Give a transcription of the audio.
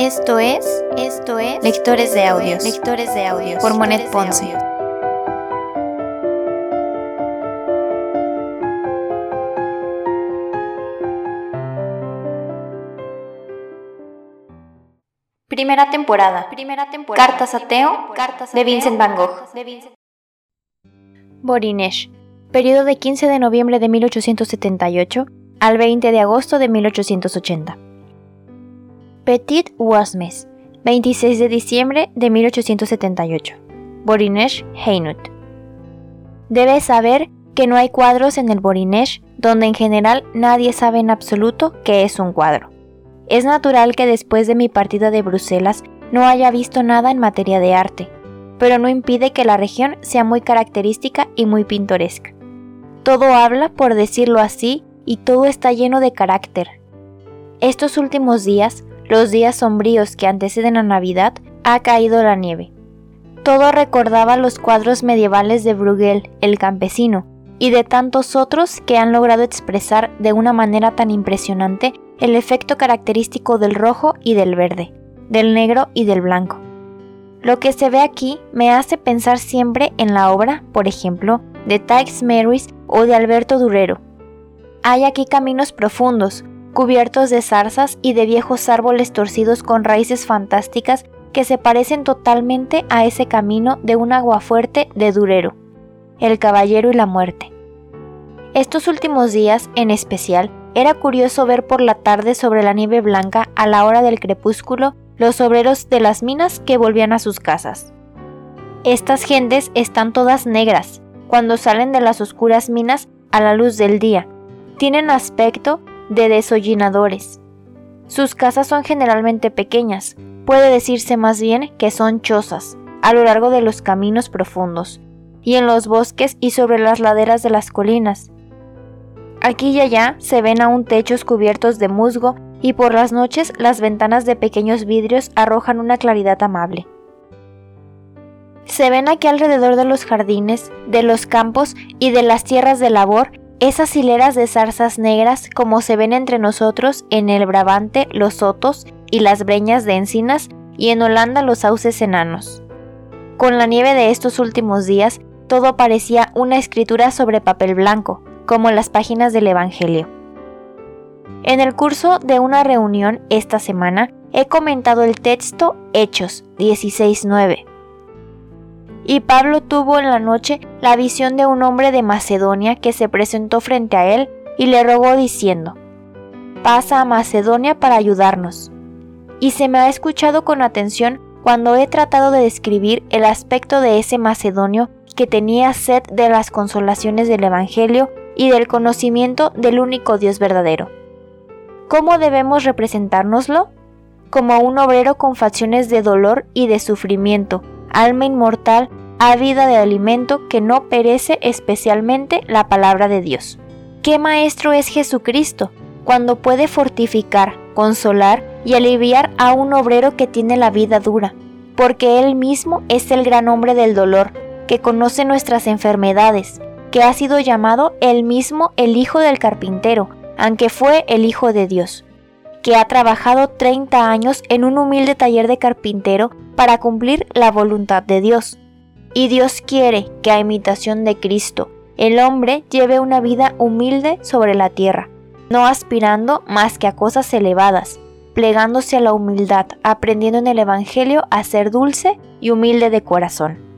Esto es, esto es Lectores de Audios, Lectores de Audios por Monet Ponce. Primera temporada. Primera temporada. Cartas a Teo, Cartas de Vincent Van Gogh. Borinesh. Periodo de 15 de noviembre de 1878 al 20 de agosto de 1880. Petit Wasmes, 26 de diciembre de 1878. Borinesh Heinut. Debes saber que no hay cuadros en el Borinesh donde en general nadie sabe en absoluto qué es un cuadro. Es natural que después de mi partida de Bruselas no haya visto nada en materia de arte, pero no impide que la región sea muy característica y muy pintoresca. Todo habla, por decirlo así, y todo está lleno de carácter. Estos últimos días, los días sombríos que anteceden a Navidad, ha caído la nieve. Todo recordaba los cuadros medievales de Bruegel, el campesino, y de tantos otros que han logrado expresar de una manera tan impresionante el efecto característico del rojo y del verde, del negro y del blanco. Lo que se ve aquí me hace pensar siempre en la obra, por ejemplo, de Tykes Marys o de Alberto Durero, hay aquí caminos profundos, cubiertos de zarzas y de viejos árboles torcidos con raíces fantásticas que se parecen totalmente a ese camino de un aguafuerte de Durero, el caballero y la muerte. Estos últimos días, en especial, era curioso ver por la tarde sobre la nieve blanca a la hora del crepúsculo los obreros de las minas que volvían a sus casas. Estas gentes están todas negras cuando salen de las oscuras minas a la luz del día, tienen aspecto de desollinadores. Sus casas son generalmente pequeñas, puede decirse más bien que son chozas, a lo largo de los caminos profundos, y en los bosques y sobre las laderas de las colinas. Aquí y allá se ven aún techos cubiertos de musgo y por las noches las ventanas de pequeños vidrios arrojan una claridad amable. Se ven aquí alrededor de los jardines, de los campos y de las tierras de labor esas hileras de zarzas negras como se ven entre nosotros en el Brabante los sotos y las breñas de encinas y en Holanda los sauces enanos. Con la nieve de estos últimos días, todo parecía una escritura sobre papel blanco, como las páginas del Evangelio. En el curso de una reunión esta semana he comentado el texto Hechos 16.9 y Pablo tuvo en la noche la visión de un hombre de Macedonia que se presentó frente a él y le rogó diciendo, pasa a Macedonia para ayudarnos. Y se me ha escuchado con atención cuando he tratado de describir el aspecto de ese macedonio que tenía sed de las consolaciones del Evangelio y del conocimiento del único Dios verdadero. ¿Cómo debemos representárnoslo? Como un obrero con facciones de dolor y de sufrimiento, alma inmortal, ávida de alimento que no perece especialmente la palabra de Dios. ¿Qué maestro es Jesucristo cuando puede fortificar, consolar y aliviar a un obrero que tiene la vida dura? Porque Él mismo es el gran hombre del dolor, que conoce nuestras enfermedades, que ha sido llamado el mismo el Hijo del Carpintero, aunque fue el Hijo de Dios que ha trabajado 30 años en un humilde taller de carpintero para cumplir la voluntad de Dios. Y Dios quiere que a imitación de Cristo, el hombre lleve una vida humilde sobre la tierra, no aspirando más que a cosas elevadas, plegándose a la humildad, aprendiendo en el Evangelio a ser dulce y humilde de corazón.